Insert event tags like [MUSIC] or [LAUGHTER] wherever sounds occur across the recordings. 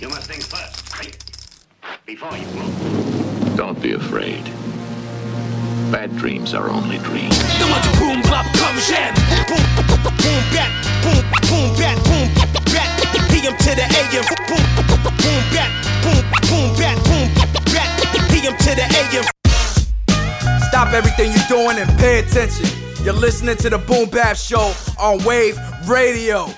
You must think first, right? Before you move. Don't be afraid. Bad dreams are only dreams. boom bop come jam. Boom boom bat boom boom bat boom bat. PM to the AM. Boom boom bat boom boom bat boom bat. PM to the AM. Stop everything you're doing and pay attention. You're listening to the Boom Bap Show on Wave Radio.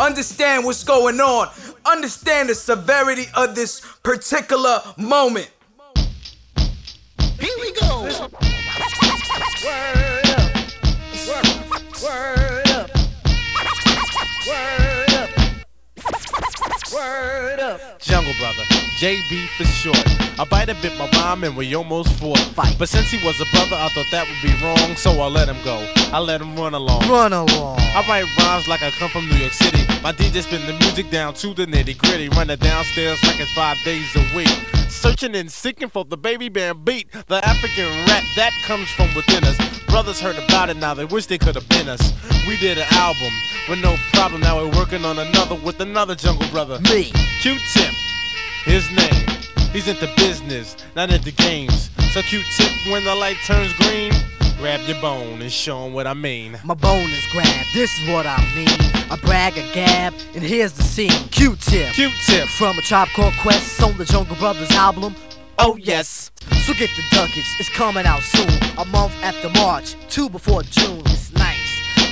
Understand what's going on. Understand the severity of this particular moment. Here we go. Word up. Word, word up. Word up. Word up. Jungle Brother, JB for short. I bite a bit my rhyme and we almost fought. A fight. But since he was a brother, I thought that would be wrong, so I let him go. I let him run along. Run along. I write rhymes like I come from New York City. My DJ spin the music down to the nitty gritty. Running downstairs like it's five days a week. Searching and seeking for the baby band beat. The African rap that comes from within us. Brothers heard about it now, they wish they could have been us. We did an album with no problem. Now we're working on another with another jungle brother. Me. Q-Tip, his name. He's into business, not into games. So Q-Tip, when the light turns green, grab your bone and show 'em what I mean. My bone is grabbed, this is what I mean. I brag a gab, and here's the scene. Q-tip. Q-tip. From a Tribe Called Quest on the Jungle Brothers album. Oh yes. So get the ducats, it's coming out soon. A month after March, two before June. It's.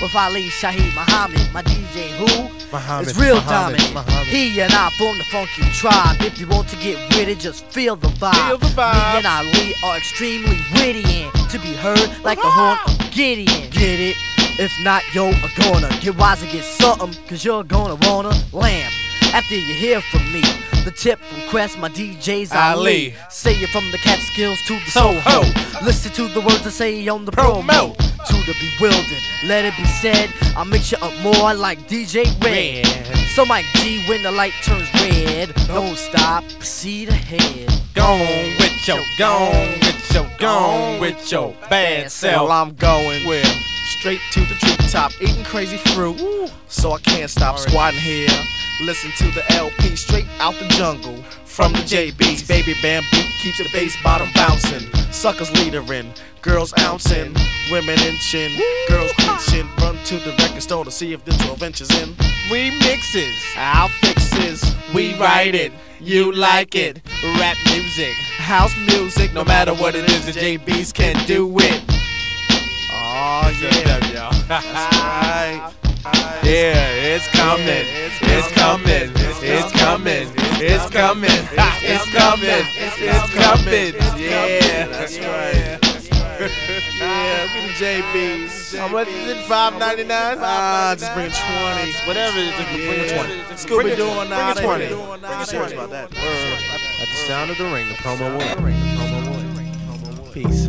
With Ali Shaheed Muhammad, my DJ who? Muhammad, It's real Muhammad, dominant. Muhammad. He and I form the funky tribe. If you want to get with it, just feel the vibe. Feel the vibe. Me and Ali are extremely witty and to be heard like the horn of Gideon. Get it? If not, yo, a gonna get wise and get something, cause you're gonna wanna lamb. After you hear from me, the tip from Quest, my DJ's Ali. Ali. Say it from the Catskills to the Soho. Soho. Listen to the words I say on the promo. Promo. To the bewildered, let it be said. I mix you up more like DJ Red. Red. So Mike G, when the light turns red, don't stop, proceed ahead. Gone with your, gone with your, gone with your bad self. Well, I'm going with straight to the treetop, eating crazy fruit. So I can't stop squatting here. Listen to the LP straight out the jungle. From the JB's, baby bamboo keeps the bass bottom bouncing. Suckers leadering, girls ouncing, women inching, girls pinching. Run to the record store to see if the 12 inches in. Remixes. Our fixes, we write it, you like it. Rap music. House music, no matter what it is, the JB's can do it. Oh yeah, [LAUGHS] that's right. Yeah, it's coming. It's coming. It's coming. It's coming. It's coming. It's coming. Yeah, That's right. yeah, we the JBs. How much is it? Five ninety nine. Ah, just bring 20. Whatever. Just bring a twenty. Scooby Doo and Bring a twenty. that. Bring serious about that. At the sound of the ring, the promo will. Peace.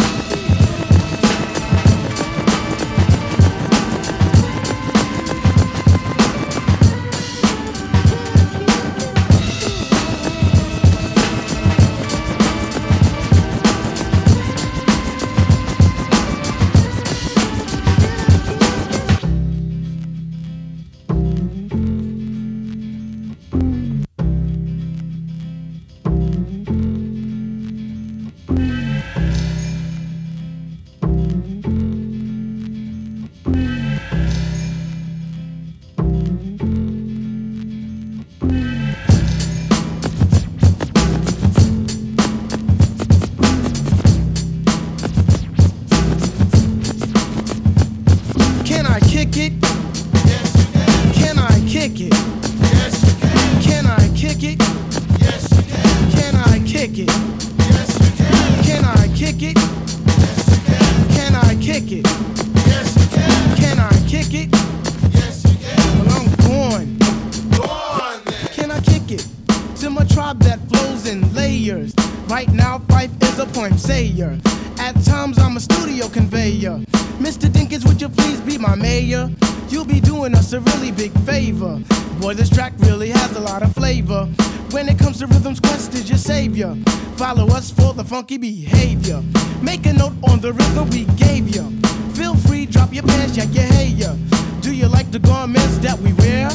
It's a really big favor. Boy, this track really has a lot of flavor. When it comes to rhythms, Quest is your savior. Follow us for the funky behavior. Make a note on the rhythm we gave you. Feel free, drop your pants, yeah, yeah, hey, yeah. Do you like the garments that we wear?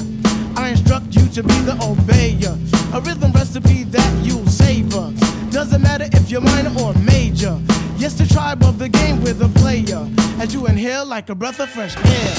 I instruct you to be the obeyer. A rhythm recipe that you'll savor. Doesn't matter if you're minor or major. Yes, the tribe of the game with a player. As you inhale like a breath of fresh air.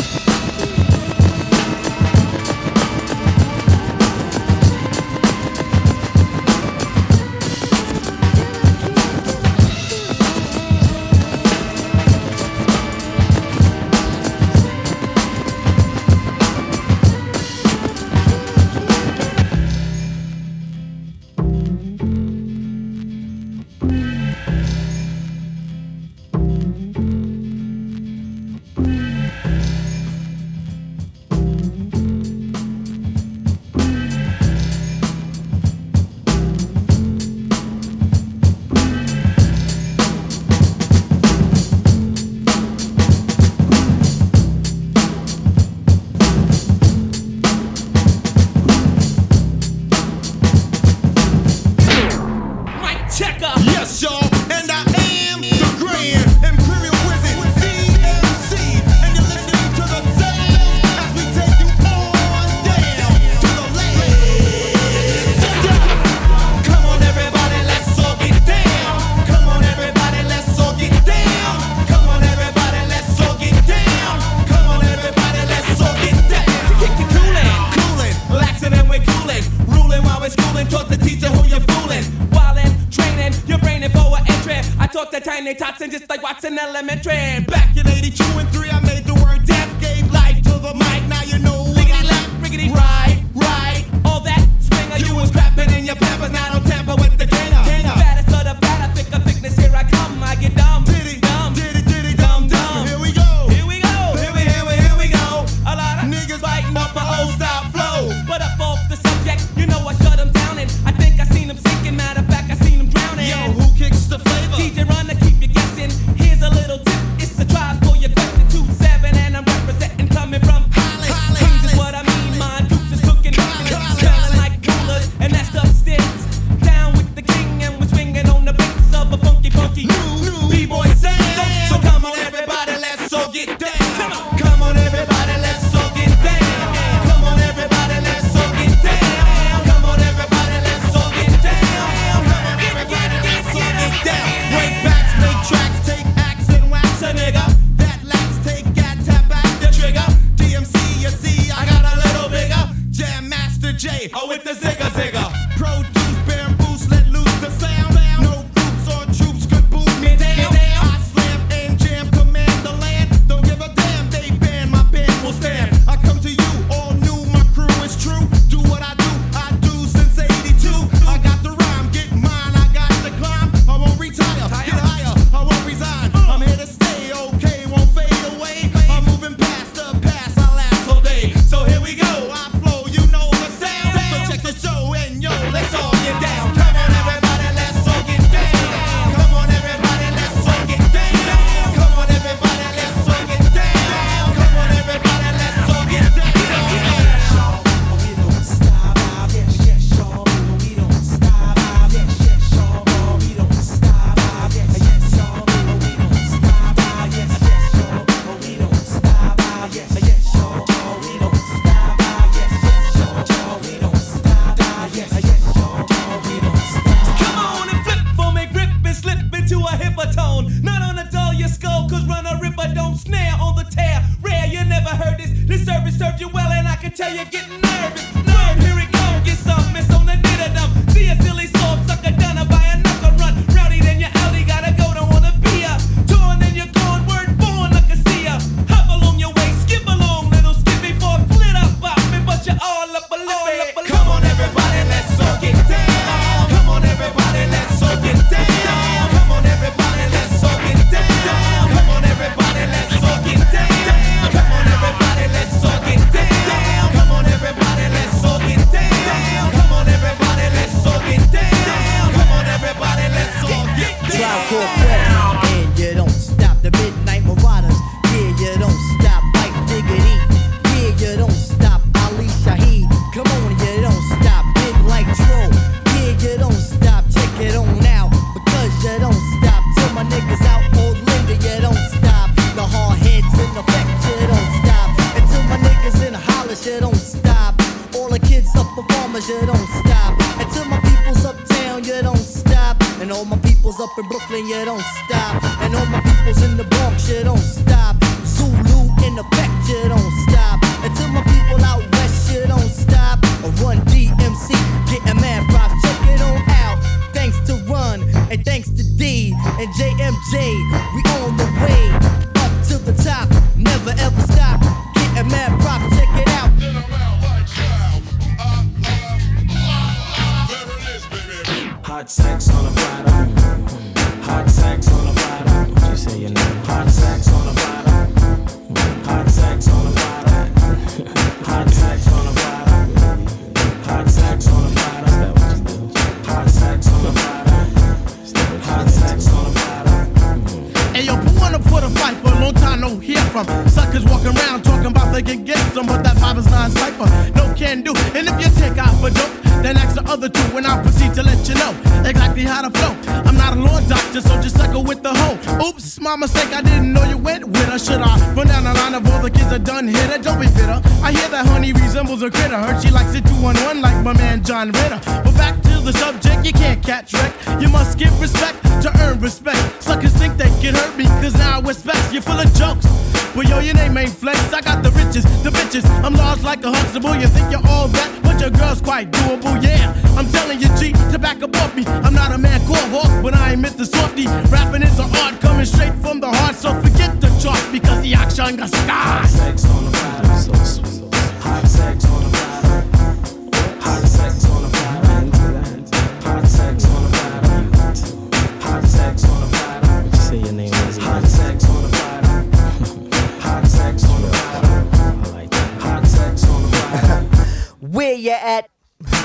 Brooklyn, you don't stop. And all my peoples in the Bronx, you don't stop.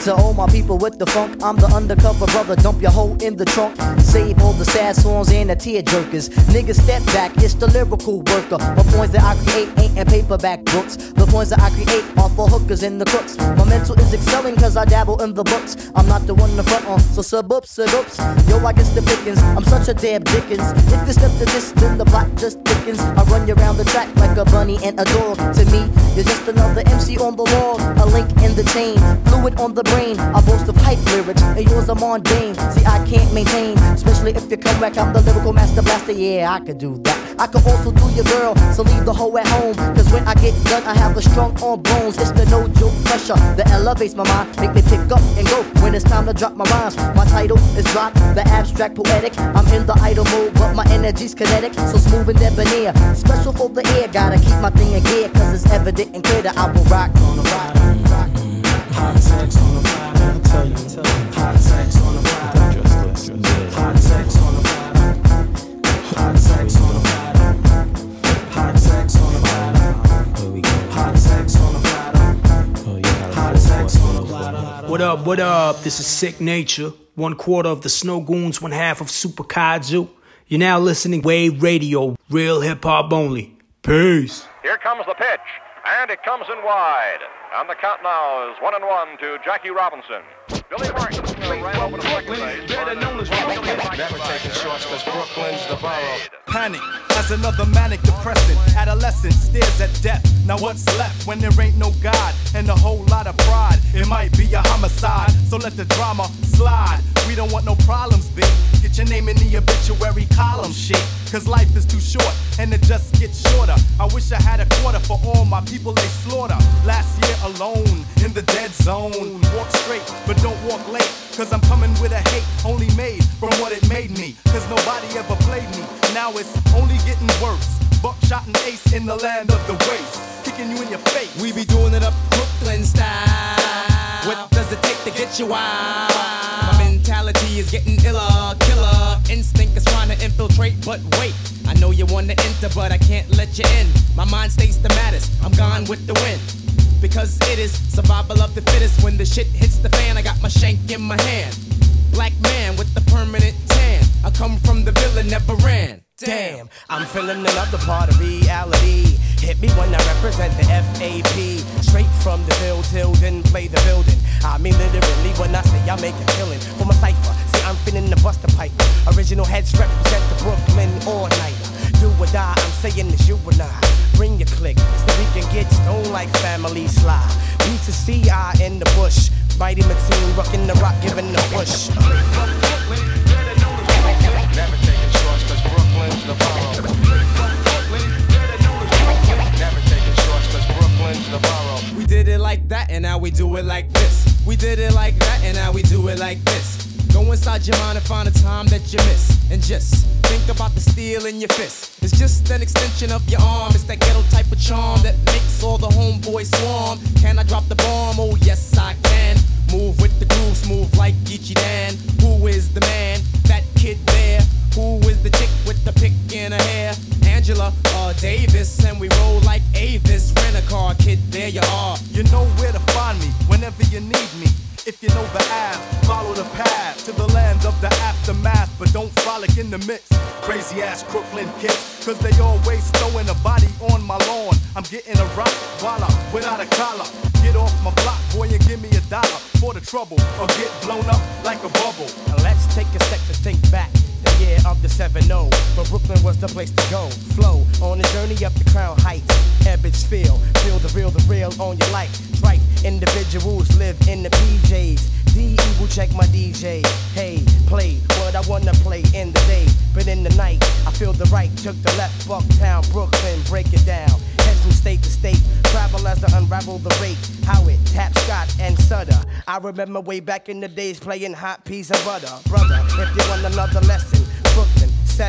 To all my people with the funk, I'm the undercover brother. Dump your hoe in the trunk. Save all the sad songs and the tear jerkers. Niggas step back, it's the lyrical worker. The points that I create ain't in paperback books. The points that I create are for hookers and the crooks. My mental is excelling cause I dabble in the books. I'm not the one to front on, so sub up, sub ups. Yo, I guess the pickings. I'm such a damn Dickens. If you step to this, then the plot just thickens. I run you around the track like a bunny and a dog. To me, you're just another MC on the wall. A link in the chain, fluid on the brain. I boast of hype lyrics, and yours are mundane. See, I can't maintain, especially if you come back. I'm the lyrical master blaster. Yeah, I could do that. I could also do your girl, so leave the hoe at home. Cause when I get done, I have a strong arm bones. It's the no joke pressure that elevates my mind, make me pick up and go when it's time to drop my rhymes. My title is drop, the abstract poetic. I'm in the idle mode, but my energy's kinetic, so smooth and debonair. Special for the air, gotta keep my thing in gear, cause it's evident and clear that I will rock on the rock. On. I tell you, tell you. Hot sex on platter. Hot sex on platter. Hot sex on platter. What up, what up? This is Sicknature, one quarter of the Snowgoons, one half of Super Kaiju. You're now listening Wave Radio, real hip hop only. Peace. Here comes the pitch, and it comes in wide. And the count now is one and one to Jackie Robinson. Billy Martin uh, ran over to second base. Better known as Never taking shorts cause Brooklyn's the borough. Panic as another manic depressant. Adolescent stares at death. Now what's left when there ain't no God and a whole lot of pride? It might be a homicide, so let the drama slide. We don't want no problems, B. Get your name in the obituary column, shit. Cause life is too short and it just gets shorter. I wish I had a quarter for all my people they slaughter. Last year alone in the dead zone. Walk straight, but don't walk late. Cause I'm coming with a hate only made from what it made me. Cause nobody ever played me. Now it's only getting worse. Buckshot and ace in the land of the waste. Kicking you in your face. We be doing it up Brooklyn style. What does it take to get you wild? My mentality is getting iller, killer. Instinct is trying to infiltrate, but wait. I know you wanna enter, but I can't let you in. My mind stays the maddest. I'm gone with the wind. Because it is survival of the fittest. When the shit hits the fan, I got my shank in my hand. Black man with the permanent tan. I come from the villa, never ran. Damn, I'm feeling another part of reality. Hit me when I represent the FAP. Straight from the field till then play the building. I mean literally when I say I make a killing for my cipher. See, I'm finna the buster pipe. Original heads represent the Brooklyn all night. Do or die, I'm saying it's you and I. Bring your click so we can get stoned like family slide. B to C, I in the bush. Mighty Mateen, rocking the rock, giving the push. We did it like that and now we do it like this. We did it like that and now we do it like this. Go inside your mind and find a time that you miss. And just think about the steel in your fist. It's just an extension of your arm. It's that ghetto type of charm that makes all the homeboys swarm. Can I drop the bomb? Oh, yes, I can. Move with the groove, move like Geechee Dan. Who is the man? Uh, Davis, and we roll like Avis. Rent a car, kid, there you are. You know where to find me whenever you need me. If you know the app, follow the path to the land of the aftermath, but don't frolic in the mix. Crazy ass Brooklyn kids, cause they always throwing a body on my lawn. I'm getting a rock voila without a collar. Get off my block, boy, and give me a dollar for the trouble, or get blown up like a bubble. Now let's take a sec to think back. Year the 7 0, but Brooklyn was the place to go. Flow on a journey up the crown heights. Ebbets Field, feel the real, the real on your life. Tripe individuals live in the PJs. The evil check my DJ. Hey, play what I wanna play in the day. But in the night, I feel the right, took the left, Bucktown, Brooklyn, break it down. Head from state to state, travel as I unravel the rate. How it tap Scott and Sutter. I remember way back in the days playing hot peas and butter. Brother, if you want another lesson,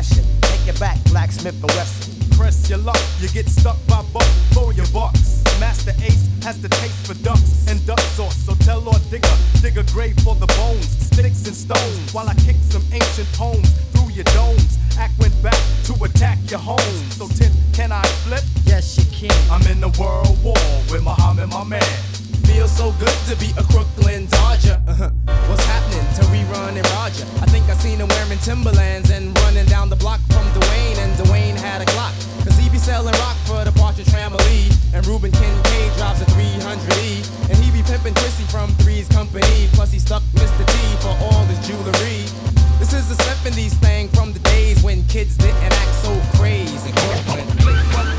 session, take it back, Blacksmith and Wesson. Press your luck, you get stuck by buck for your bucks. Masta Ace has the taste for ducks and duck sauce, so tell Lord Digger, dig a grave for the bones, sticks and stones, while I kick some ancient poems through your domes. Act went back to attack your home. So Tim, can I flip? Yes, you can. I'm in the world war with Muhammad, my man. Feels so good to be a Crooklyn Dodger. Uh-huh. What's happening to rerun and Roger? I think I seen him wearing Timberlands and running down the block from Dwayne, and Dwayne had a Glock. Cause he be selling rock for the Partridge Family. And Reuben Kincaid drops a 300E. And he be pimping Chrissy from Three's Company. Plus he stuck Mr. T for all his jewelry. This is the 70s thing from the days when kids didn't act so crazy. Brooklyn.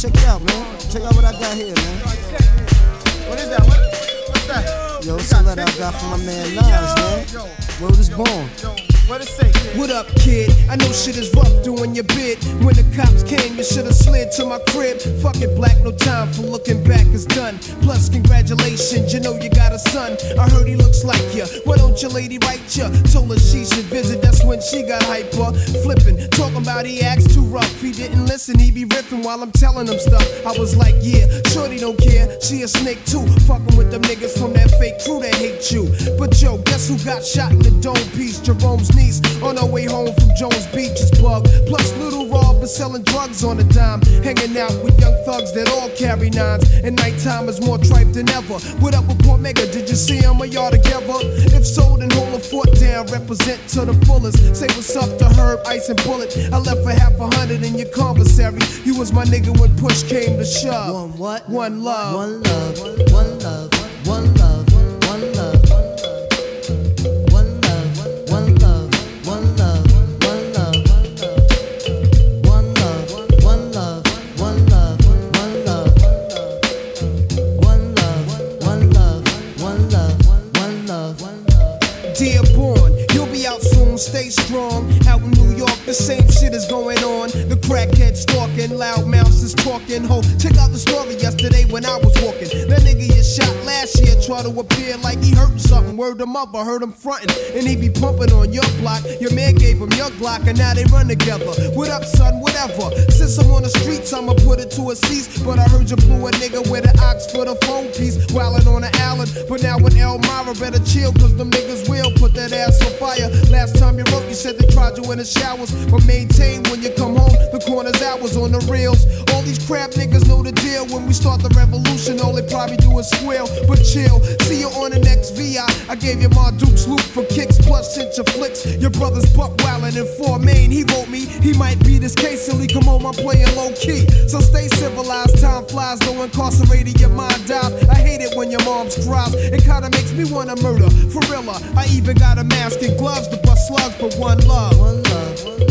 Check it out, man. Check out what I got here, man. What is that? What, what's that? Yo, it's a letter I got from my man Nas, man. Word is born. What up, kid? I know shit is rough doing your bid. When the cops came, you should've slid to my crib. Fuck it, black, no time for looking back, it's done. Plus, congratulations, you know you got a son. I heard he looks like ya. Why don't your lady write ya? Told her she should visit, that's when she got hyper. Flipping, talking about he acts too rough. He didn't listen, he be ripping while I'm telling him stuff. I was like, yeah, shorty don't care. She a snake too. Fucking with them niggas from that fake crew that hate you. But yo, guess who got shot in the dome piece? Jerome's on our way home from Jones Beach is bug. Plus, little Rob is selling drugs on a dime. Hanging out with young thugs that all carry nines. And nighttime is more tripe than ever. What up with Cormega? Did you see him or y'all together? If so, then hold a foot down. Represent to the fullest. Say what's up to Herb, Ice, and Bullet. I left for half a hundred in your commissary. You was my nigga when push came to shove. One what? One love. One love. One love. One love. Stay strong. In York, the same shit is going on. The crackhead stalking, loud is talking. Ho, check out the story yesterday when I was walking. That nigga you shot last year try to appear like he hurting something. Word him up, I heard him fronting. And he be pumping on your block. Your man gave him your Glock, and now they run together. What up, son? Whatever. Since I'm on the streets, I'ma put it to a cease. But I heard you blew a nigga with an ox for the phone piece. Wildin' on the island. But now with Elmira, better chill, cause them niggas will put that ass on fire. Last time you wrote, you said they tried you in the showers. But maintain when you come home, the corner's hours on the reels. All these crap niggas know the deal. When we start the revolution, all they probably do is squeal. But chill, see you on the next VI. I gave you my Duke's loop for kicks, plus sent your flicks. Your brother's buck wildin' in four main. He wrote me, he might be this case till he come home. I'm playing low key. So stay civilized, time flies, though incarcerated, your mind dies. I hate it when your mom's cries. It kinda makes me wanna murder. For real, I even got a mask and gloves to bust slugs, but one love. One love forever.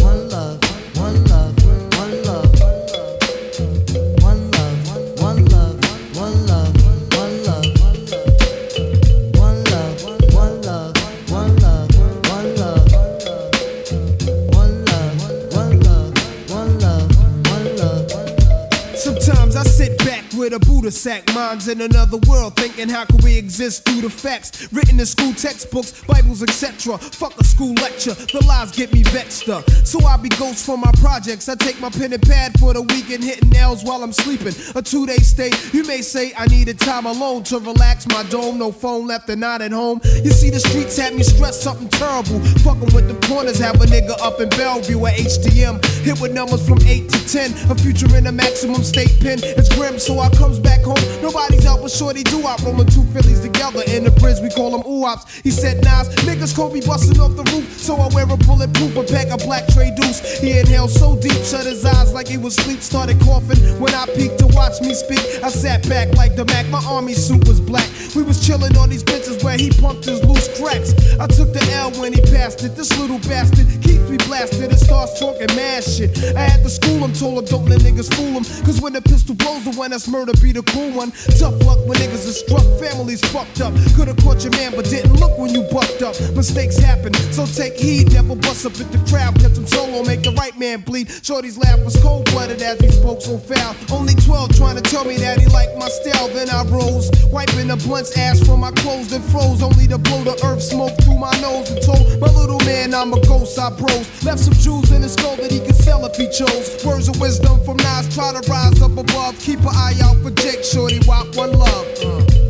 With a Buddha sack, minds in another world, thinking how can we exist through the facts written in school textbooks, Bibles, etc. Fuck a school lecture, the lies get me vexed up. So I be ghost for my projects. I take my pen and pad for the weekend, hitting nails while I'm sleeping. A two day stay, you may say I needed time alone to relax my dome. No phone left and not at home. You see, the streets had me stressed something terrible. Fucking with the corners, have a nigga up in Bellevue at HDM. Hit with numbers from 8 to 10. A future in a maximum state pen. It's grim, so I comes back home. Nobody's out but shorty do I rolling two Phillies together in the bridge. We call them oops. He said, Nas, niggas could be busting off the roof. So I wear a bulletproof, a pack of black tray deuce. He inhaled so deep, shut his eyes like he was sleep. Started coughing when I peeked to watch me speak. I sat back like the Mac. My army suit was black. We was chilling on these benches where he pumped his loose cracks. I took the L when he passed it. This little bastard keeps me blasted and starts talking mad shit. I had to school him, told him don't let niggas fool him. Cause when the pistol blows, the one that's murder to be the cool one. Tough luck when niggas are struck, families fucked up. Could've caught your man, but didn't look when you bucked up. Mistakes happen, so take heed. Never bust up at the crowd, catch him solo, make the right man bleed. Shorty's laugh was cold blooded as he spoke so foul. Only 12 trying to tell me that he liked my style. Then I rose, wiping the blunt's ash from my clothes, then froze. Only to blow the earth smoke through my nose and told my little man I'm a ghost. I bros left some jewels in his skull that he could sell if he chose. Words of wisdom from Nas, try to rise up above. Keep an eye out for Jake Shorty, walk one love. Uh.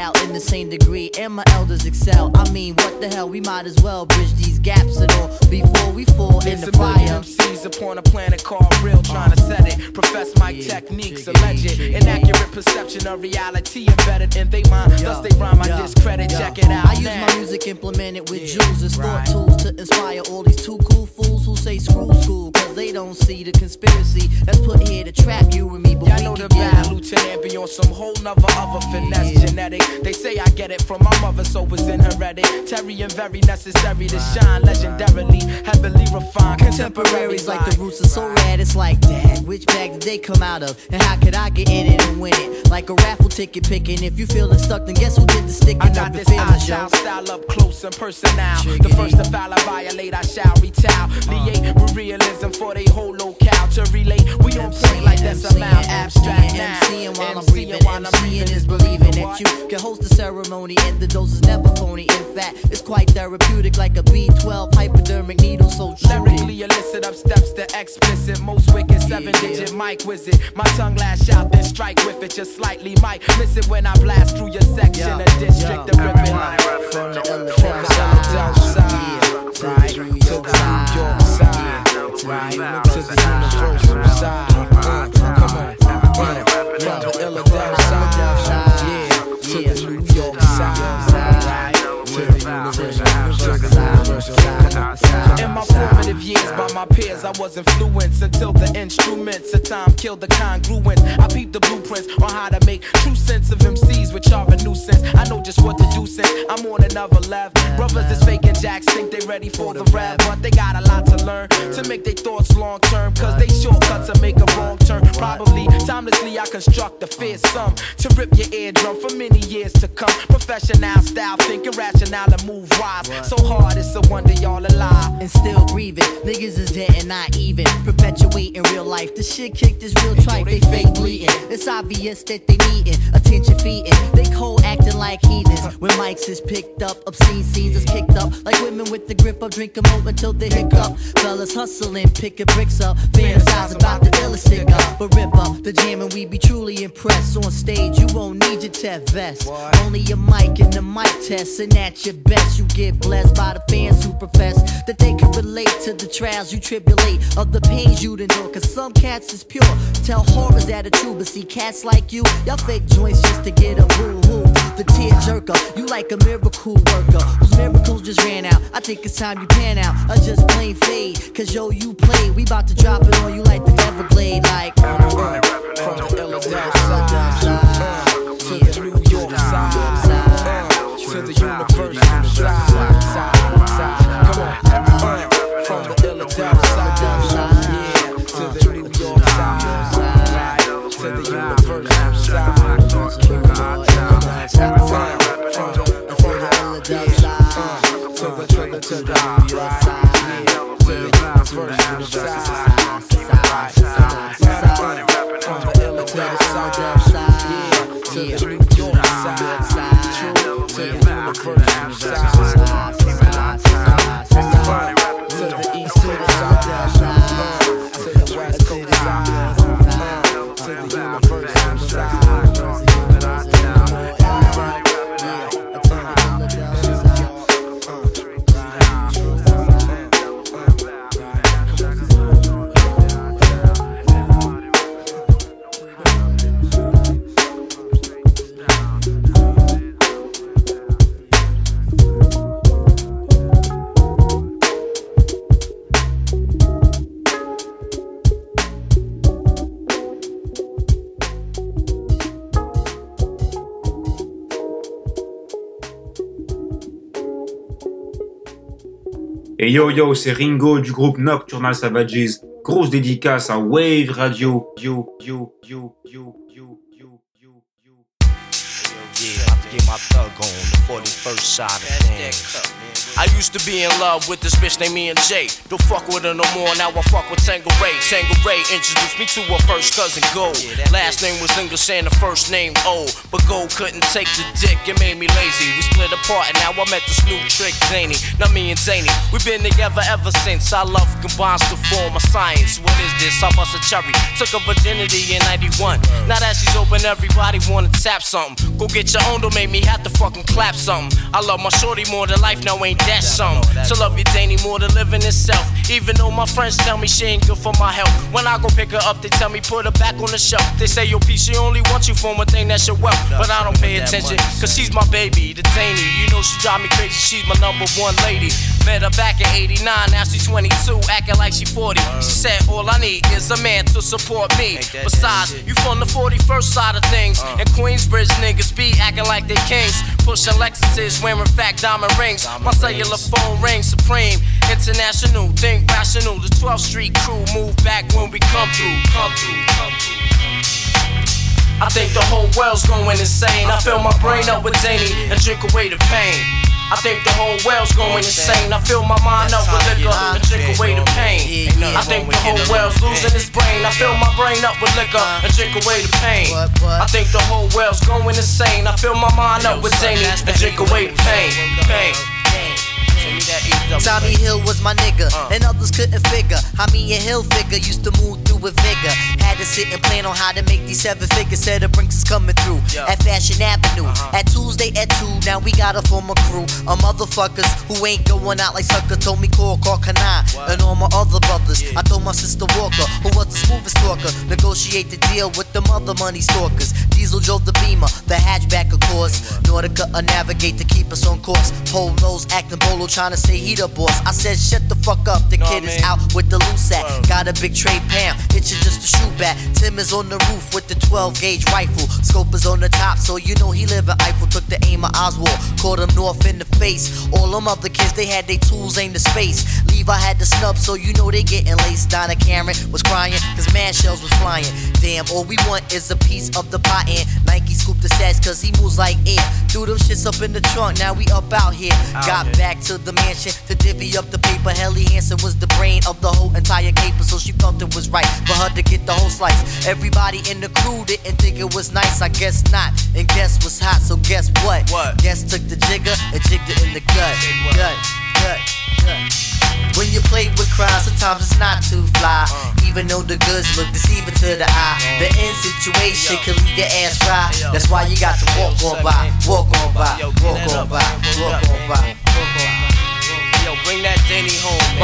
Little child in the same degree, and my elders excel. I mean, what the hell? We might as well bridge these gaps and all before we fall in There's the a million fire. MCs upon a planet called real, trying to uh-huh. set it. Profess my techniques, alleged inaccurate perception of reality embedded in their mind. Thus they rhyme my Yeah. discredit. Check it out I use now. my music implemented with jewels as thought tools to inspire all these two cool fools who say screw school, cause they don't see the conspiracy that's put here to trap you and me. But Y'all we know can the get bad out. lieutenant be on some whole nother other finesse genetic. They say I get it from my mother, so it's inherited. Terry and very necessary to shine legendarily, heavily refined. Contemporaries like the roots are so rad, it's like, dad, which bag did they come out of? And how could I get in it and win it? Like a raffle ticket picking. If you feeling stuck, then guess who did the sticking I got this I shall style up close and personal. The first to foul, I violate, I shall retaliate uh. with realism for they whole locale to relate. We on point like that's a abstract now. MCing while I'm breathing, MCing is believing that you can host the ceremony and the dose is never phony. In fact, it's quite therapeutic, like a B12 hypodermic needle. So. Lyrically illicit up steps to explicit. Most wicked seven digit mic wizard. My tongue lash out, then strike with it just slightly. Might miss it when I blast through your section. A district to rip it like from the the Philadelphia side, right? To the New York side, right? To the universal side. Uh, come on, uh, from Yeah. My formative years, by my peers, I was influenced until the instruments of time killed the congruence. I peeped the blueprints on how to make true sense of MCs, which are a nuisance. I know just what to do since I'm on another level. Brothers that's faking jacks think they ready for the rap, but they got a lot to learn to make their thoughts long term. Cause they shortcuts to make a wrong turn. Probably timelessly, I construct a fearsome to rip your eardrum for many years to come. Professional style, thinking rational and move wise. So hard, it's a wonder y'all alive. and still breathing. Niggas is dead and not even. Perpetuate in real life. The shit kicked is real tripe. They fake bleeding. It's obvious that they needin' attention feeding. They cold acting like heathens. When mics is picked up, obscene scenes is kicked up. Like women with the grip up, drink 'em over until they hiccup. Fellas hustling, picking bricks up. Fantasize about the illest stick up. But rip up the jam and we be truly impressed. On stage, you won't need your tech vest. Only your mic and the mic test. And at your best, you get blessed by the fans who profess that they can relate to the trials you tribulate of the pains you'd endure. Cause some cats is pure. Tell horrors that are true, but see cats like you, y'all fake joints just to get a boo hoo. The tear jerker, you like a miracle worker whose miracles just ran out. I think it's time you pan out. I just plain fade. Cause yo, you played. We about to drop it on you like the Everglade. Like, From the Philadelphia side, to the New York side, to the universal side. To yo yo, c'est Ringo du groupe Nocturnal Savages. Grosse dédicace à Wave Radio. Yo yo yo yo yo yo yo yo. Yeah, I have to get my thug on the 41st side of things. I used to be in love with this bitch named me and Jay. Don't fuck with her no more, now I fuck with Tango Ray. Tango Ray introduced me to her first cousin Gold. Last name was English and the first name O. But Gold couldn't take the dick, it made me lazy. We split apart and now I met this new trick, Zany. Now me and Zany, we've been together ever since. I love combines to form a science. What is this? I bust a cherry. Took her virginity in 91. Now that she's open, everybody wanna tap something. Go get your own, don't make me have to fucking clap something. I love my shorty more than life, now ain't that something? To love you, Danny, more than living itself. Even though my friends tell me she ain't good for my health. When I go pick her up, they tell me put her back on the shelf. They say, yo, P, she only wants you for one thing, that's your wealth. But I don't pay attention, cause she's my baby, the Danny. You know she drive me crazy, she's my number one lady. Met her back in 89, now she's 22, acting like she 40. She said, all I need is a man to support me. Besides, you from the 41st side of things. And Queensbridge niggas be acting like they kings. Pushing Lexuses, wearing fat diamond rings. My cellular phone rings supreme. International, think rational. The 12th Street crew move back when we come through. Come through, come through. I think the whole world's going insane. I fill my brain up with Zany and drink away the pain. I think the whole world's going insane. I fill my mind up with liquor. And drink away the pain. I think the whole world's losing its brain. I fill my brain up with liquor. And drink away the pain. I think the whole world's going insane. I fill my mind up with Zany. and drink away the pain. Pain. Tommy Hill was my nigga, and others couldn't figure how me and Hill figure. Used to move through with vigor. Had to sit and plan on how to make these seven figures. Said the Brinks is coming through at Fashion Avenue. At Tuesday at 2, now we got a former crew of motherfuckers who ain't going out like sucker. Told me call, call Kanai, and all my other brothers. I told my sister Walker, who was the smoothest talker, negotiate the deal with them other money stalkers. Diesel drove the Beamer, the hatchback of course. Nautica a navigate to keep us on course. Polos acting bolo, trying to say he the boss. I said, shut the fuck up, the kid is out with the loose at. Got a big tray pound, it's just a shoot back. Tim is on the roof with the 12 gauge rifle. Scope is on the top, so you know he live in Eiffel. Took the aim of Oswald, caught him north in the face. All them other kids, they had their tools aimed to space. Levi had the snub, so you know they getting laced. Donna Karan was crying, cause man shells was flying. Damn, all we want is a piece of the pot and Nike scooped the stats, cause he moves like air. Threw them shits up in the trunk, now we up out here. Got back to the mansion to divvy up the paper. Helly Hansen was the brain of the whole entire caper, so she felt it was right for her to get the whole slice. Everybody in the crew didn't think it was nice, I guess not. And guess was hot, so guess what? What? Guess took the jigger and jigged it in the gut. Gut, gut, gut. When you play with crowds, sometimes it's not too fly. Even though the goods look deceiving to the eye. The end situation can leave your ass dry. That's why you got to walk on by, walk on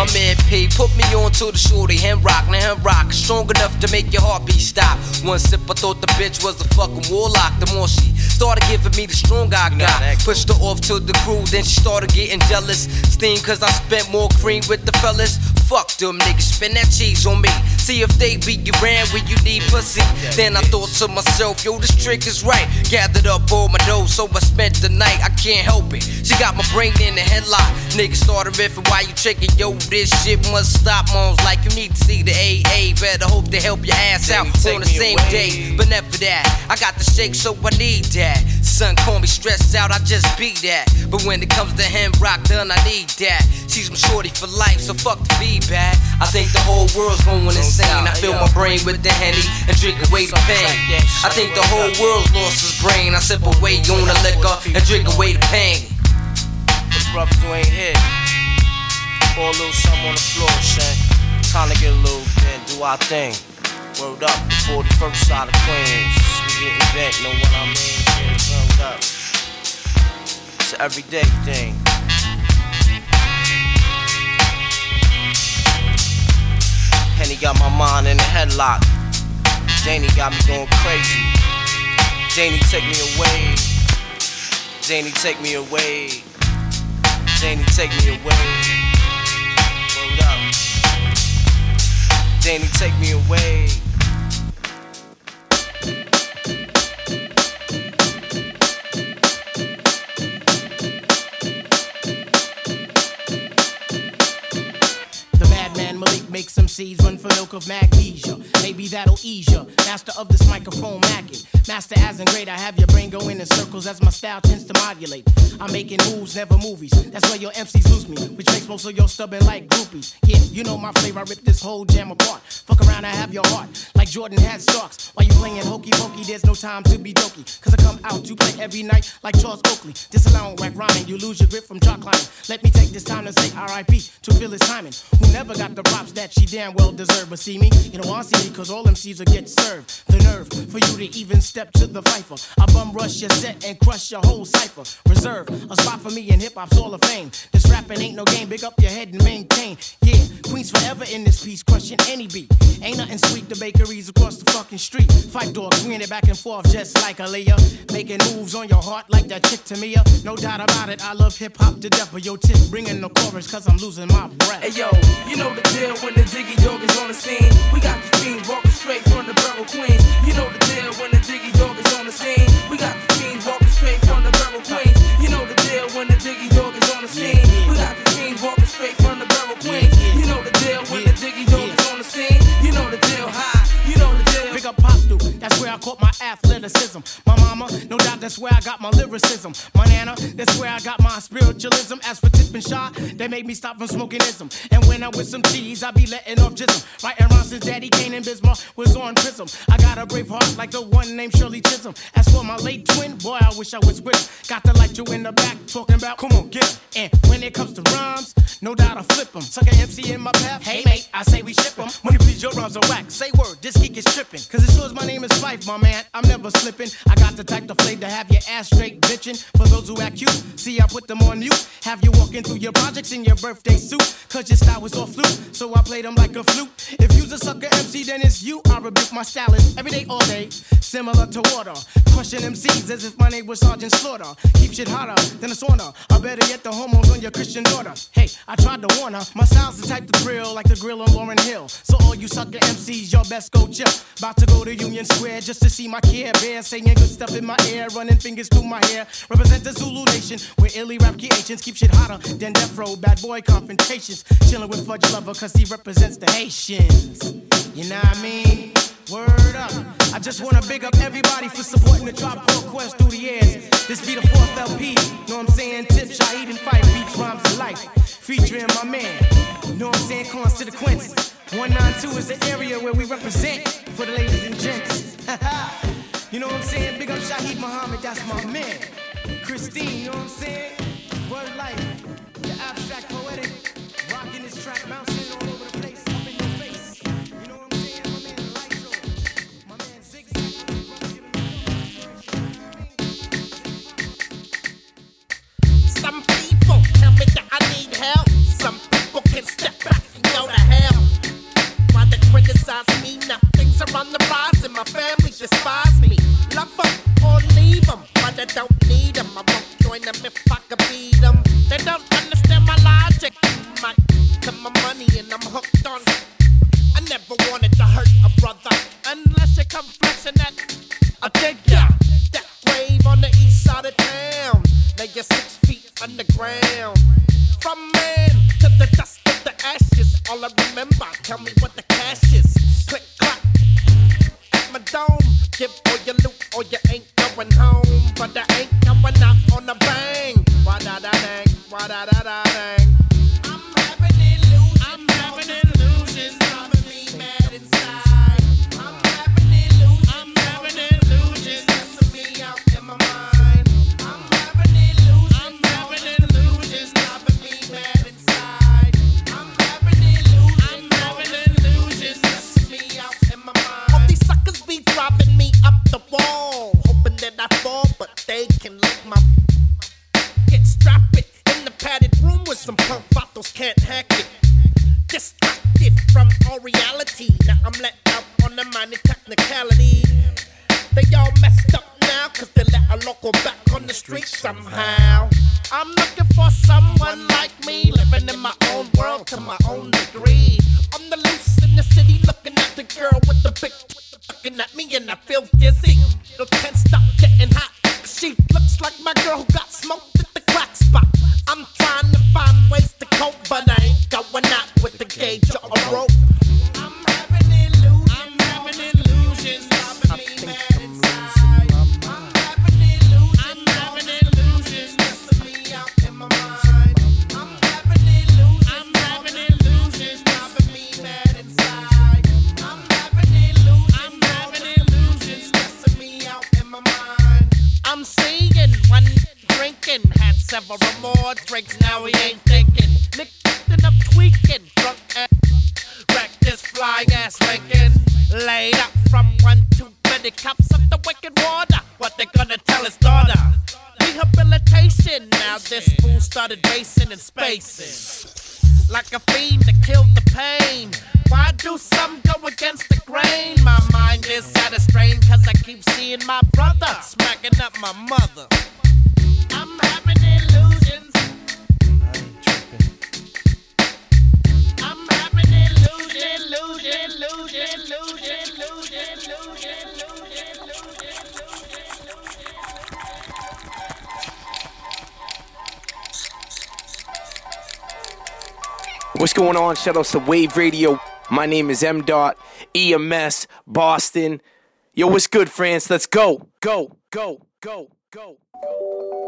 My man P put me on to the shorty, him rock, now him rock. Strong enough to make your heartbeat stop. One sip, I thought the bitch was a fucking warlock. The more she started giving me the strong I got. Pushed her off to the crew, then she started getting jealous. Steam cause I spent more cream with the fellas. Fuck them niggas, spend that cheese on me. See if they be you ran when you need pussy. Then I thought to myself, yo, this trick is right. Gathered up all my dough, so I spent the night. I can't help it. She got my brain in the headlock. Niggas started riffing while you tricking. Yo, this shit must stop. Moms like you need to see the AA. Better hope they help your ass out on the same away. day. But never that. I got the shake, so I need that. Son call me stressed out, I just be that. But when it comes to him, rock done, I need that. She's my shorty for life, so fuck the feedback. I think the whole world's going insane. I fill my brain with the henny and drink away the pain. I think the whole world's lost its brain. I sip away on the liquor and drink away the pain. The brothers who ain't here, pour a little something on the floor, son. Time to get a little bit, do our thing. Word up, before the 41st side of Queens. We getting bent, know what I mean? Yeah, word up. It's an everyday thing. Henny got my mind in a headlock. Danny got me going crazy. Danny, take me away. Danny, take me away. Danny, take me away. Danny, take me away. Makes some seeds run for milk of magnesia. Maybe that'll ease ya. Master of this microphone macking. Master as in great, I have your brain going in circles as my style tends to modulate. I'm making moves, never movies. That's where your MCs lose me, which makes most of your stubborn like groupies. Yeah, you know my flavor, I rip this whole jam apart. Fuck around, I have your heart, like Jordan had Starks. While you playing hokey pokey, there's no time to be jokey. Cause I come out to play every night like Charles Oakley. Disallowing whack rhyming, you lose your grip from chalk climbing. Let me take this time to say RIP to Phyllis Hyman, who never got the props that she damn well deserved. But see me, you don't want to see me, cause all MCs will get served. The nerve for you to even step to the fifer. I bum rush your set and crush your whole cipher. Reserve a spot for me in hip hop's Hall of Fame. This rapping ain't no game, big up your head and maintain. Yeah, Queens forever in this piece, crushing any beat. Ain't nothing sweet, the bakeries across the fucking street. Fight dogs, swinging it back and forth just like Aaliyah. Making moves on your heart like that chick me. No doubt about it, I love hip hop to death. But yo, tip, bringing the chorus, cause I'm losing my breath. Hey yo, you know the deal when the Diggy Dog is on the scene. We got the fiends walking straight from the Borough Queens. You know the deal when the Diggy Dog is on the scene. We got the fiends walking straight from the Borough Queens. You know the deal when the Diggy Dog is on the scene. We got the fiends walking straight from the that's where I caught my athleticism. My mama, no doubt that's where I got my lyricism. My nana, that's where I got my spiritualism. As for tipping shot, they made me stop from smoking ism. And when I'm with some cheese, I be letting off jism. Writing rhymes since Daddy Kane and Bismarck was on prism. I got a brave heart like the one named Shirley Chisholm. As for my late twin, boy, I wish I was with him. Got the light you in the back, talking about, come on, get it. And when it comes to rhymes, no doubt I flip them. Suck a MC in my path, hey mate, I say we ship them. Money please, your rhymes are whack. Say word, this geek is tripping. Cause it shows my name is Phife, my man. I'm never slipping. I got the type to flame to have your ass straight bitching. For those who act cute, see I put them on mute. Have you walking through your projects in your birthday suit. Cause your style was all flute, so I played them like a flute. If you's a sucker MC, then it's you. I rebuke my style is every day, all day. Similar to water. Crushing MCs as if my name was Sergeant Slaughter. Keep shit hotter than a sauna. I better yet, the hormones on your Christian daughter. Hey, I tried to warn her. My style's the type to thrill like the grill on Lauryn Hill. So all you sucker MCs, your best go chill. About to go to Union Square just to see my care bear. Saying good stuff in my ear, running fingers through my hair. Represent the Zulu Nation, where illy rap creations keep shit hotter than death row. Bad boy confrontations. Chilling with Fudge Lover, cause he represents the Haitians. You know what I mean? Word up. I just wanna big up everybody for supporting the Drop Core Quest through the years. This be the fourth LP. Know what I'm saying? Tip, Shaheed, and Phife beats rhymes of life. Featuring my man. Know what I'm saying? Consequence. 192 is the area where we represent for the ladies and gents. [LAUGHS] you know what I'm saying? Big up Shaheed Muhammad, that's my man. Christine, you know what I'm saying? Word life. The abstract poetic. Rocking this track, bouncing criticize me, nothing's around the rise, and my family despise me. Love them or leave them, but I don't need them. I won't join them if I could beat them. They don't understand my logic. My, to my money, and I'm hooked on. chip or you loot or you ain't going home. But I ain't going out on a bang. Why da da dang, why da da da dang. like a fiend to kill the pain. Why do some go against the grain? My mind is at a strain, cause I keep seeing my brother smacking up my mother. I'm having illusions. I ain't tripping. I'm having illusions, illusions, illusions, illusions, illusions. What's going on? Shout out to Wave Radio. My name is M. Dot EMS Boston. Yo, what's good, France? Let's go, go, go, go, go.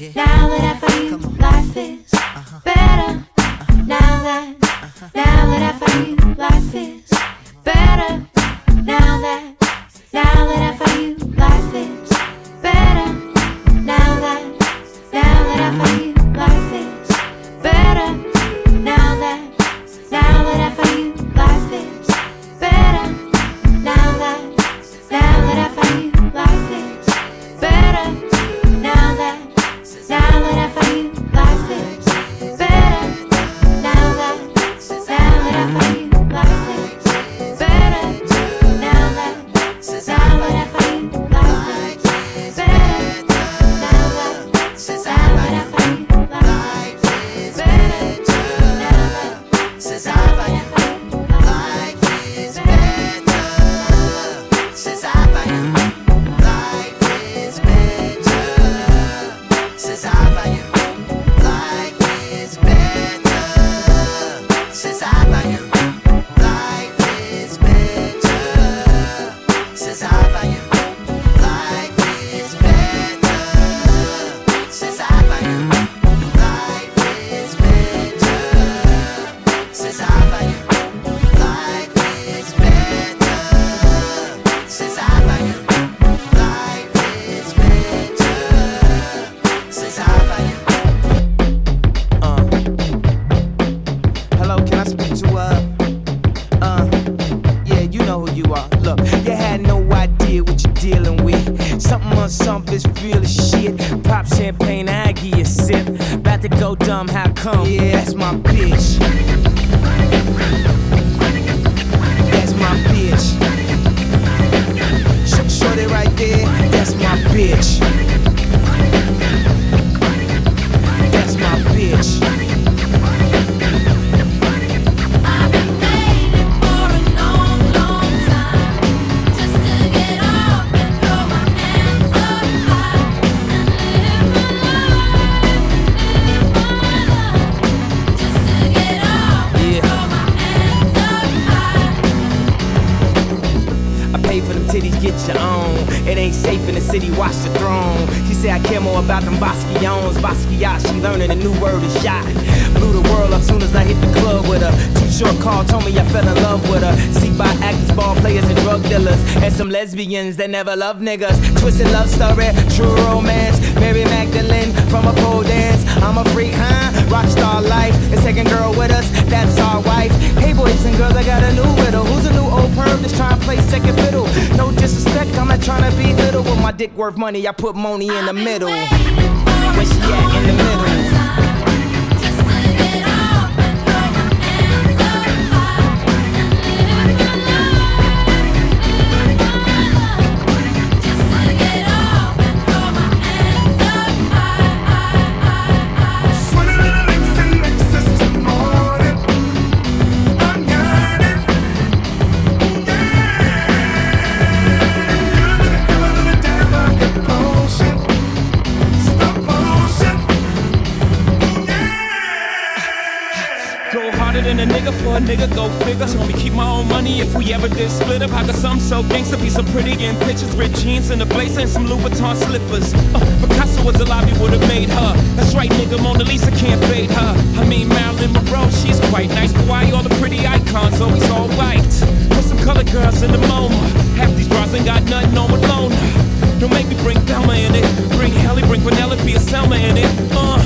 Now that I've lesbians that never love niggas. Twisted love story, true romance. Mary Magdalene from a pole dance. I'm a freak, huh? Rockstar life. The second girl with us, that's our wife. Hey, boys and girls, I got a new widow. Who's a new old perv that's trying to play second fiddle? No disrespect, I'm not trying to be little. With my dick worth money, I put money in the middle. Where she at in the middle? nigga, go figure. Want me keep my own money if we ever did split up. I got some so gangster be so pretty in pictures with jeans and a blazer and some Louis Vuitton slippers? Uh, Picasso was alive, he would've made her. That's right, nigga, Mona Lisa can't fade her. I mean Marilyn Monroe, she's quite nice, but why all the pretty icons always all white? Put some color girls in the MoMA. Half these bras ain't got nothing on Malone. Don't make me bring Thelma in it. Bring Helly, bring Penelope, and Selma in it. Uh,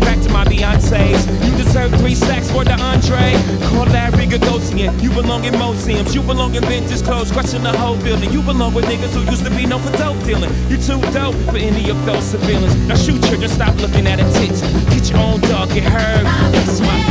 back to my Beyonce's three sacks for the entree. Call Larry Gagosian. You belong in museums. You belong in vintage clothes, crushing the whole building. You belong with niggas who used to be known for dope dealing. You too dope for any of those civilians. Now shoot children, stop looking at a tits. Get your own dog, get hurt. That's my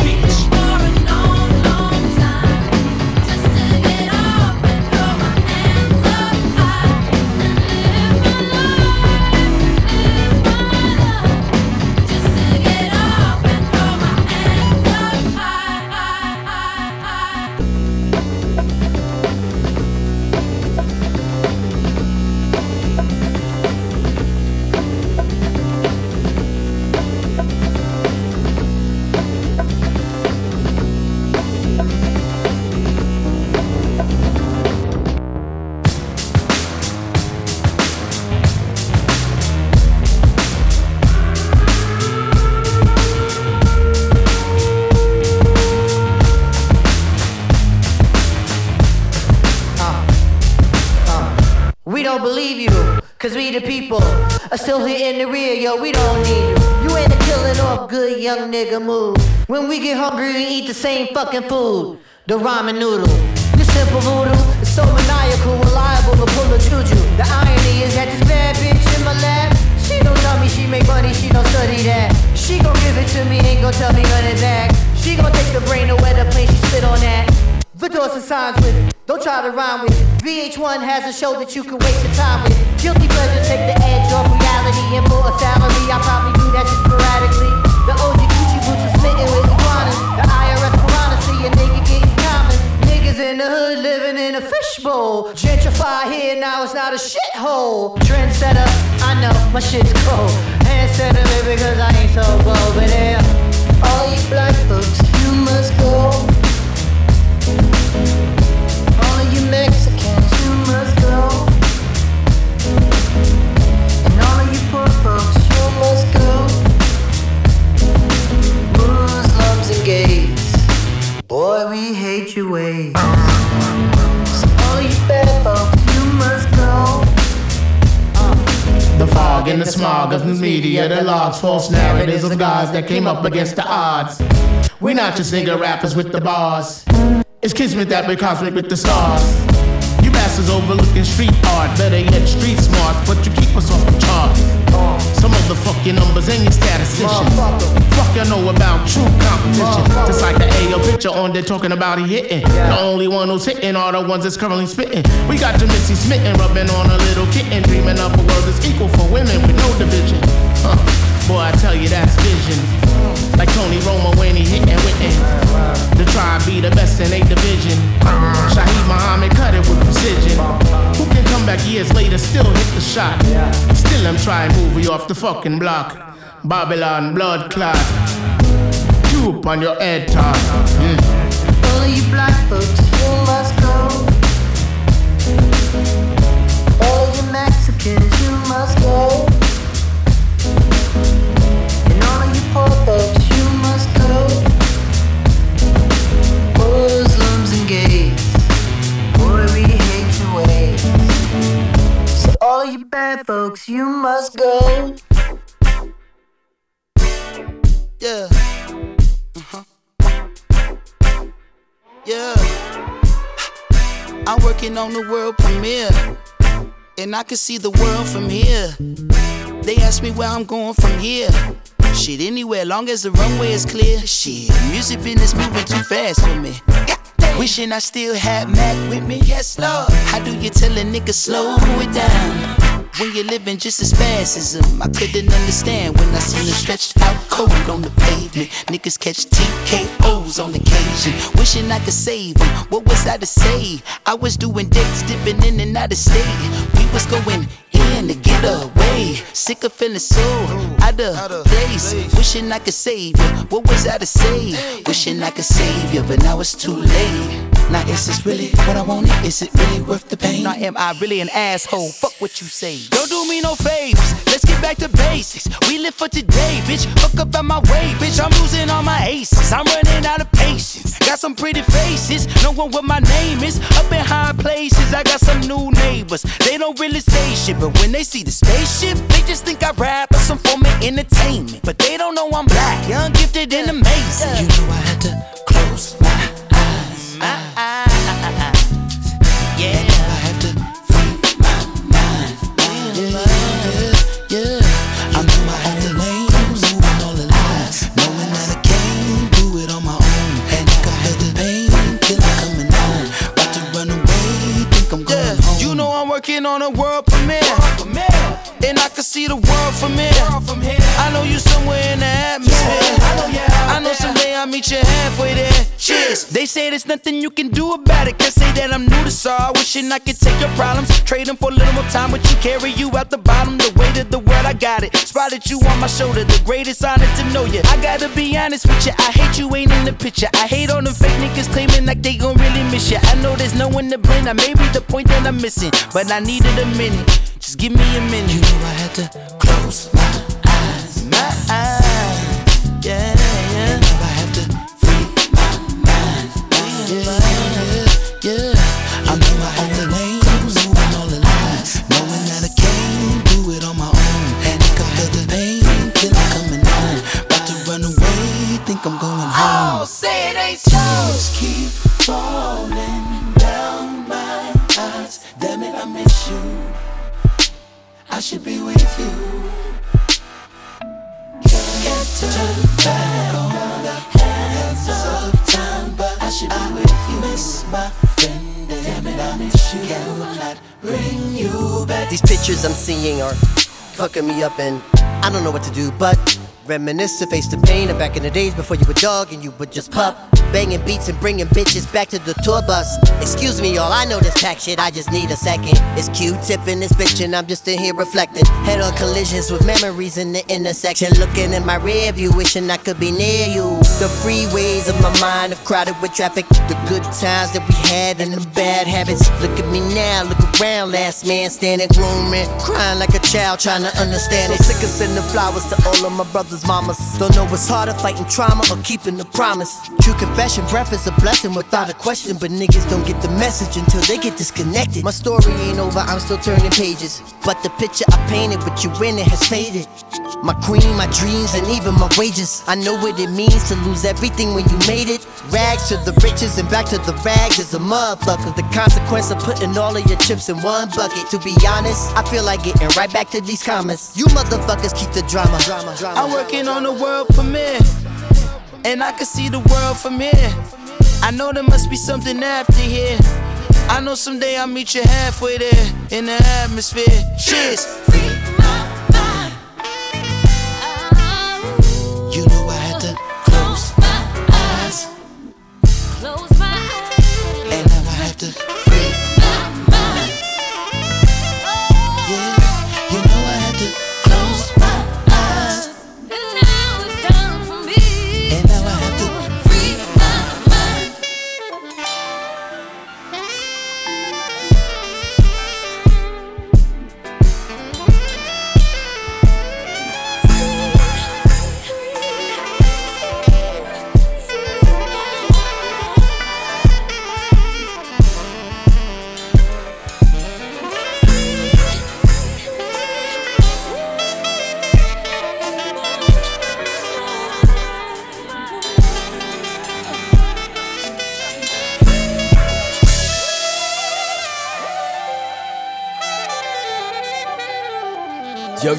in the rear, yo, we don't need you. You ain't a killing off good young nigga move. When we get hungry, we eat the same fucking food. The ramen noodle. This simple voodoo is so maniacal, reliable to pull a juju. The irony is that this bad bitch in my lap, she don't tell me she make money, she don't study that. She gon' give it to me, ain't gon' tell me run it back. She gon' take the brain where the plane she spit on that. The doors and signs with, don't try to rhyme with. VH1 has a show that you can waste your time with. Guilty pleasures take the edge off reality, and for a salary, I probably do that just sporadically. The OG Gucci boots are smitten with iguanas. The IRS piranha see a nigga getting common. Niggas in the hood living in a fishbowl. Gentrify here, now it's not a shithole. Trendsetter, I know my shit's cold. Handsetter, because I ain't so bold, but yeah. All you black folks, your ways. So all you bad folks, you must go. The fog and the smog of news media, the logs, false narratives of gods that came up against the odds. We're not just nigga rappers with the bars. It's kismet that we're cosmic with the stars. You bastards overlooking street art, better yet street smart, but you keep us off the charts. Some of the fucking numbers and your statisticians. Fuck you know about true competition. Just like the AO picture on there talking about he hitting. The only one who's hitting are the ones that's currently spitting. We got your Missy smitten, rubbing on a little kitten, dreaming up a world that's equal for women with no division. Huh. Boy, I tell you that's vision. Like Tony Romo when he hitting Witten. The tribe be the best in a division. Shaheed Muhammad cut it with precision. Who can come back years later, still hit the shot? Still I'm trying to move you off the fucking block. Babylon blood clot. Up on your head top. Mm. All of you black folks, you must go. All of you Mexicans, you must go. Must go. Yeah. Uh-huh. Yeah. I'm working on the world premiere. And I can see the world from here. They ask me where I'm going from here. Shit, anywhere, long as the runway is clear. Shit, music business moving too fast for me. Wishing I still had Mac with me. Yes, Lord. How do you tell a nigga slow it down? When you're living just as fast as I couldn't understand when I seen him stretched out cold on the pavement. Niggas catch TKOs on occasion, wishing I could save him. What was I to say? I was doing dates, dipping in and out of state. We was going in to get away. Sick of feeling so out of place. Wishing I could save you. What was I to say? Wishing I could save you, but now it's too late. Now is this really what I wanted? Is it really worth the pain? Now am I really an asshole? Fuck what you say. Don't do me no favors. Let's get back to basics. We live for today, bitch. Fuck up out my way, bitch. I'm losing all my aces. I'm running out of patience. Got some pretty faces. Knowing what my name is. Up in high places. I got some new neighbors. They don't really say shit, but when they see the spaceship, they just think I rap or some form of entertainment. But they don't know I'm black, young, gifted, and amazing. You know I had to close my eyes. Yeah. I have to free my mind. Yeah, working on a world premiere. And I can see the world from here. I know you somewhere in the atmosphere. I know someday I'll meet you halfway there. Cheers. They say there's nothing you can do about it. Can't say that I'm new to sorrow. Wishing I could take your problems, trade them for a little more time. But you carry you out the bottom. The weight of the world, I got it. Spotted you on my shoulder. The greatest honor to know you. I gotta be honest with you. I hate you ain't in the picture. I hate all the fake niggas claiming like they gon' really miss you. I know there's no one to blame. I may be the point that I'm missing, but I needed a minute. Just give me a minute. You know I had to close my eyes. My eyes. Yeah. Yeah, yeah. I'm in my own lane, moving all the lines, knowing that I can't do it on my own. And I can feel the pain till I'm coming on. About to run away, think I'm going home. Oh, say it ain't so. Tears keep falling down my eyes. Damn it, I miss you. I should be with you. Can't turn time, but I you. Miss my friend, damn it, I miss you. Cannot bring you back. These pictures I'm seeing are fucking me up, and I don't know what to do but reminisce to face the pain of back in the days before you were dog and you would just pup. Banging beats and bringing bitches back to the tour bus. Excuse me, y'all, I know this pack shit, I just need a second. It's Q-tip in this bitch and I'm just in here reflecting. Head on collisions with memories in the intersection. Looking in my rear view, wishing I could be near you. The freeways of my mind are crowded with traffic. The good times that we had and the bad habits. Look at me now, look around, last man standing grooming. Crying like a child trying to understand it. So sick of sending flowers to all of my brothers' mamas. Don't know what's harder, fighting trauma or keeping the promise. True confession, breath is a blessing without a question. But niggas don't get the message until they get disconnected. My story ain't over, I'm still turning pages. But the picture I painted with you in it has faded. My queen, my dreams, and even my wages. I know what it means to lose everything when you made it. Rags to the riches and back to the rags is a motherfucker. The consequence of putting all of your chips in one bucket. To be honest, I feel like getting right back to these comments. You motherfuckers keep the drama. I'm working on a world premiere, and I can see the world from here. I know there must be something after here. I know someday I'll meet you halfway there in the atmosphere. Cheers. And